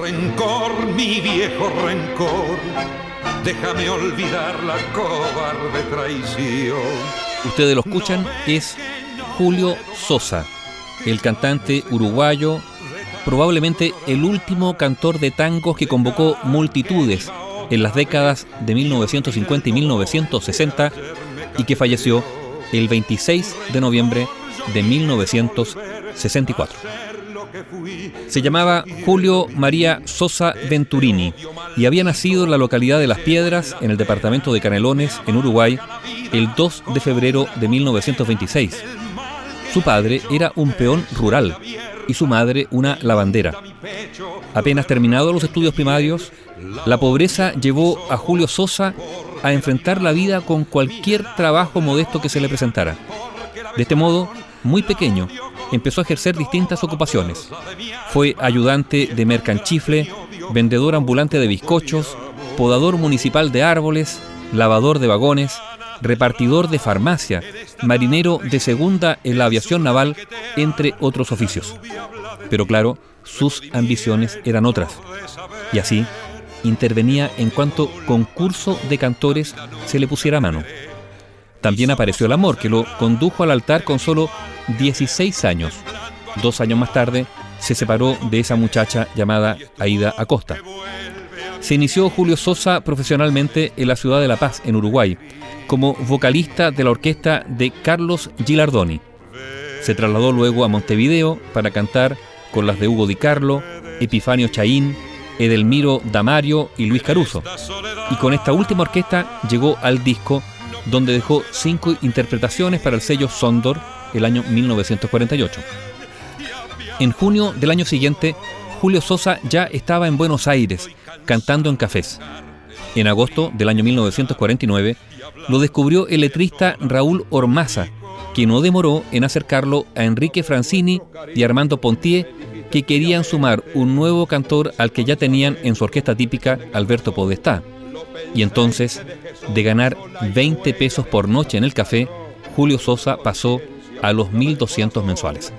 Rencor, mi viejo rencor, déjame olvidar la cobarde traición. Ustedes lo escuchan, es Julio Sosa, el cantante uruguayo, probablemente el último cantor de tangos que convocó multitudes en las décadas de 1950 y 1960 y que falleció el 26 de noviembre de 1964. Se llamaba Julio María Sosa Venturini y había nacido en la localidad de Las Piedras, en el departamento de Canelones, en Uruguay, el 2 de febrero de 1926. Su padre era un peón rural y su madre una lavandera. Apenas terminados los estudios primarios, la pobreza llevó a Julio Sosa a enfrentar la vida con cualquier trabajo modesto que se le presentara. De este modo, muy pequeño, empezó a ejercer distintas ocupaciones. Fue ayudante de mercanchifle, vendedor ambulante de bizcochos, podador municipal de árboles, lavador de vagones, repartidor de farmacia, marinero de segunda en la aviación naval, entre otros oficios. Pero claro, sus ambiciones eran otras. Y así, intervenía en cuanto concurso de cantores se le pusiera a mano. También apareció el amor, que lo condujo al altar con solo 16 años. Dos años más tarde, se separó de esa muchacha llamada Aida Acosta. Se inició Julio Sosa profesionalmente en la ciudad de La Paz, en Uruguay, como vocalista de la orquesta de Carlos Gilardoni. Se trasladó luego a Montevideo para cantar con las de Hugo Di Carlo, Epifanio Chaín, Edelmiro Damario y Luis Caruso. Y con esta última orquesta llegó al disco donde dejó cinco interpretaciones para el sello Sondor el año 1948. En junio del año siguiente, Julio Sosa ya estaba en Buenos Aires, cantando en cafés. En agosto del año 1949, lo descubrió el letrista Raúl Ormaza, que no demoró en acercarlo a Enrique Francini y Armando Pontier, que querían sumar un nuevo cantor al que ya tenían en su orquesta típica Alberto Podestá. Y entonces, de ganar 20 pesos por noche en el café, Julio Sosa pasó a los 1.200 mensuales.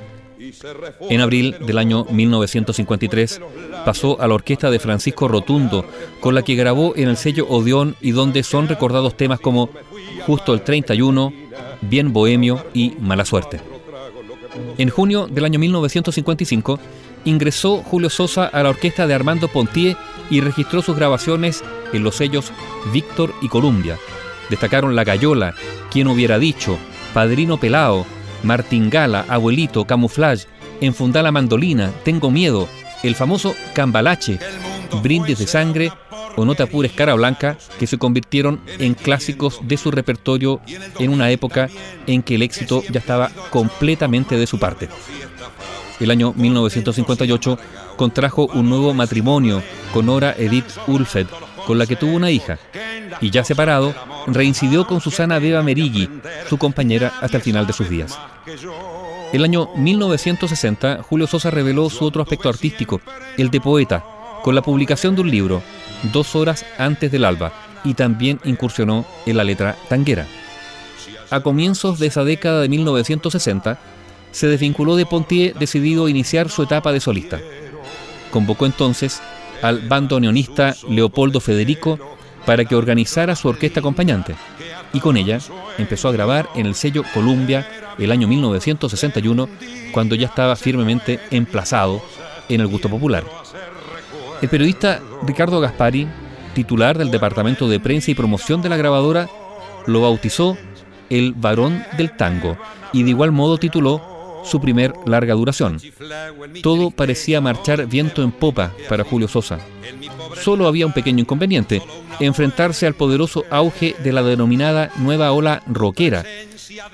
En abril del año 1953 pasó a la orquesta de Francisco Rotundo, con la que grabó en el sello Odeón y donde son recordados temas como Justo el 31, Bien Bohemio y Mala Suerte. En junio del año 1955 ingresó Julio Sosa a la orquesta de Armando Pontier y registró sus grabaciones en los sellos Víctor y Columbia. Destacaron La Gallola, Quien hubiera dicho, Padrino Pelao, Martingala, Abuelito, Camuflage, Enfundá la mandolina, Tengo miedo, el famoso Cambalache, Brindis de sangre o No te apures cara blanca, que se convirtieron en clásicos de su repertorio en una época en que el éxito ya estaba completamente de su parte. El año 1958 contrajo un nuevo matrimonio con Nora Edith Ulfed, con la que tuvo una hija, y ya separado, reincidió con Susana Beba Merigui, su compañera hasta el final de sus días. El año 1960, Julio Sosa reveló su otro aspecto artístico, el de poeta, con la publicación de un libro, Dos horas antes del alba, y también incursionó en la letra tanguera. A comienzos de esa década de 1960, se desvinculó de Pontier decidido a iniciar su etapa de solista. Convocó entonces al bandoneonista Leopoldo Federico para que organizara su orquesta acompañante y con ella empezó a grabar en el sello Columbia el año 1961 cuando ya estaba firmemente emplazado en el gusto popular. El periodista Ricardo Gaspari, titular del Departamento de Prensa y Promoción de la grabadora, lo bautizó el varón del tango y de igual modo tituló su primer larga duración. Todo parecía marchar viento en popa para Julio Sosa. Solo había un pequeño inconveniente, enfrentarse al poderoso auge de la denominada nueva ola rockera.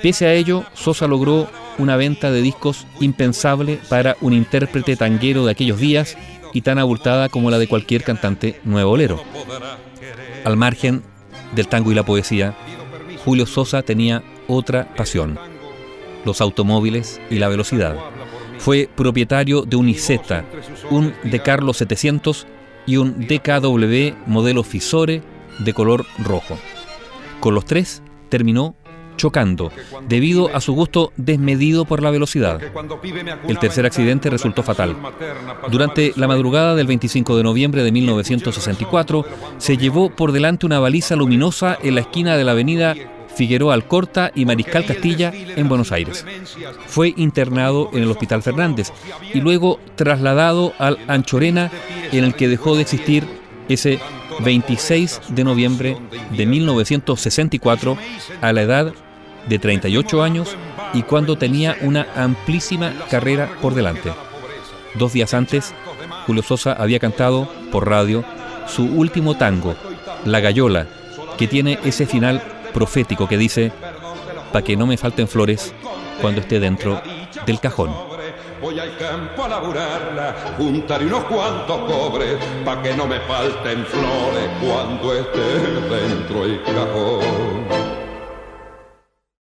Pese a ello, Sosa logró una venta de discos impensable para un intérprete tanguero de aquellos días y tan abultada como la de cualquier cantante nuevo Al margen del tango y la poesía, Julio Sosa tenía otra pasión los automóviles y la velocidad. Fue propietario de un Isetta, un De Carlos 700 y un DKW modelo Fisore de color rojo. Con los tres terminó chocando, debido a su gusto desmedido por la velocidad. El tercer accidente resultó fatal. Durante la madrugada del 25 de noviembre de 1964, se llevó por delante una baliza luminosa en la esquina de la avenida Figueroa Alcorta y Mariscal Castilla en Buenos Aires. Fue internado en el Hospital Fernández y luego trasladado al Anchorena en el que dejó de existir ese 26 de noviembre de 1964 a la edad de 38 años y cuando tenía una amplísima carrera por delante. Dos días antes, Julio Sosa había cantado por radio su último tango, La Gallola, que tiene ese final profético que dice, para que no me falten flores cuando esté dentro del cajón. Que no me falten flores cuando esté dentro el cajón.